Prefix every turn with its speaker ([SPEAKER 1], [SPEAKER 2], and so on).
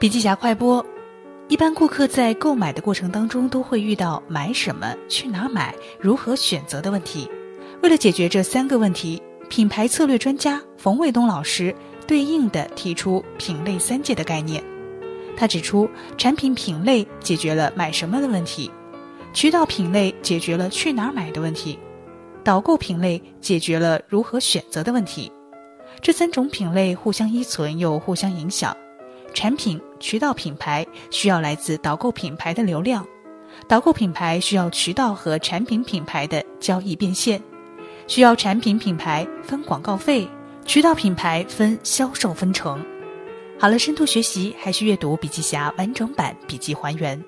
[SPEAKER 1] 笔记侠快播：一般顾客在购买的过程当中都会遇到买什么、去哪买、如何选择的问题。为了解决这三个问题，品牌策略专家冯卫东老师对应的提出品类三界的概念。他指出，产品品类解决了买什么的问题，渠道品类解决了去哪买的问题，导购品类解决了如何选择的问题。这三种品类互相依存又互相影响。产品渠道品牌需要来自导购品牌的流量，导购品牌需要渠道和产品品牌的交易变现，需要产品品牌分广告费，渠道品牌分销售分成。好了，深度学习还需阅读笔记侠完整版笔记还原。